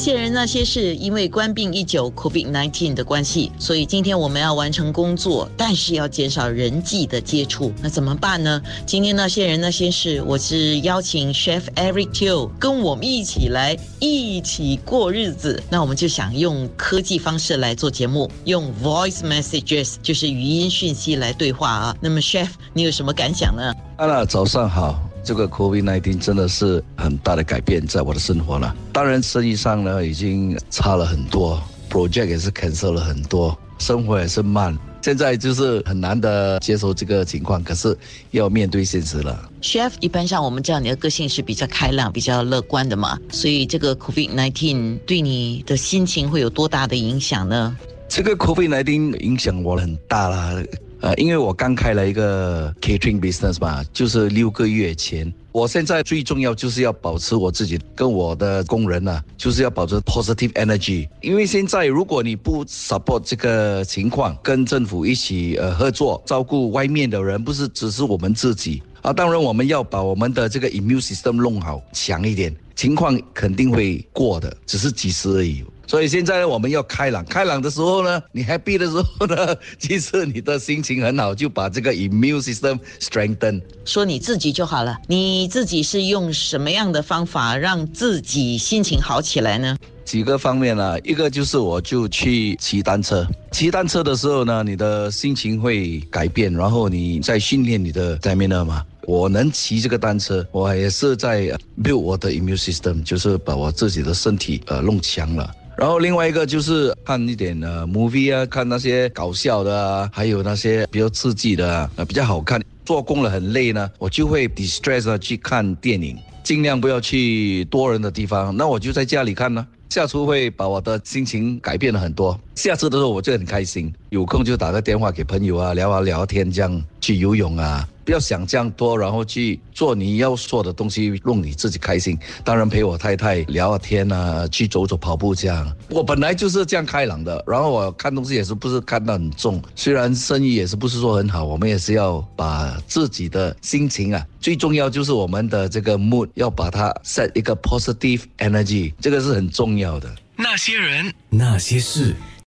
那些人那些事，因为官病一久 （COVID-19） 的关系，所以今天我们要完成工作，但是要减少人际的接触，那怎么办呢？今天那些人那些事，我是邀请 Chef Eric Teo 跟我们一起来一起过日子。那我们就想用科技方式来做节目，用 Voice Messages 就是语音讯息来对话啊。那么 Chef，你有什么感想呢？安娜，早上好。这个 COVID-19 真的是很大的改变在我的生活了。当然，生意上呢已经差了很多，project 也是 cancel 了很多，生活也是慢。现在就是很难的接受这个情况，可是要面对现实了。Chef，一般上我们知道你的个性是比较开朗、比较乐观的嘛，所以这个 COVID-19 对你的心情会有多大的影响呢？这个 COVID-19 影响我很大啦。呃，因为我刚开了一个 catering business 嘛，就是六个月前。我现在最重要就是要保持我自己跟我的工人呢，就是要保持 positive energy。因为现在如果你不 support 这个情况，跟政府一起呃合作照顾外面的人，不是只是我们自己啊。当然我们要把我们的这个 immune system 弄好强一点，情况肯定会过的，只是几时而已。所以现在呢，我们要开朗。开朗的时候呢，你 happy 的时候呢，其实你的心情很好，就把这个 immune system strengthen。说你自己就好了，你自己是用什么样的方法让自己心情好起来呢？几个方面呢，一个就是我就去骑单车。骑单车的时候呢，你的心情会改变，然后你在训练你的 stamina 嘛。我能骑这个单车，我也是在 build 我的 immune system，就是把我自己的身体呃弄强了。然后另外一个就是看一点呃 movie 啊，看那些搞笑的啊，还有那些比较刺激的啊，比较好看。做工了很累呢，我就会 distress 去看电影，尽量不要去多人的地方。那我就在家里看呢，下厨会把我的心情改变了很多。下次的时候我就很开心，有空就打个电话给朋友啊，聊啊聊天，这样去游泳啊。要想这样多，然后去做你要做的东西，弄你自己开心。当然陪我太太聊下天啊，去走走跑步这样。我本来就是这样开朗的，然后我看东西也是不是看得很重。虽然生意也是不是说很好，我们也是要把自己的心情啊，最重要就是我们的这个 mood 要把它 set 一个 positive energy，这个是很重要的。那些人，那些事。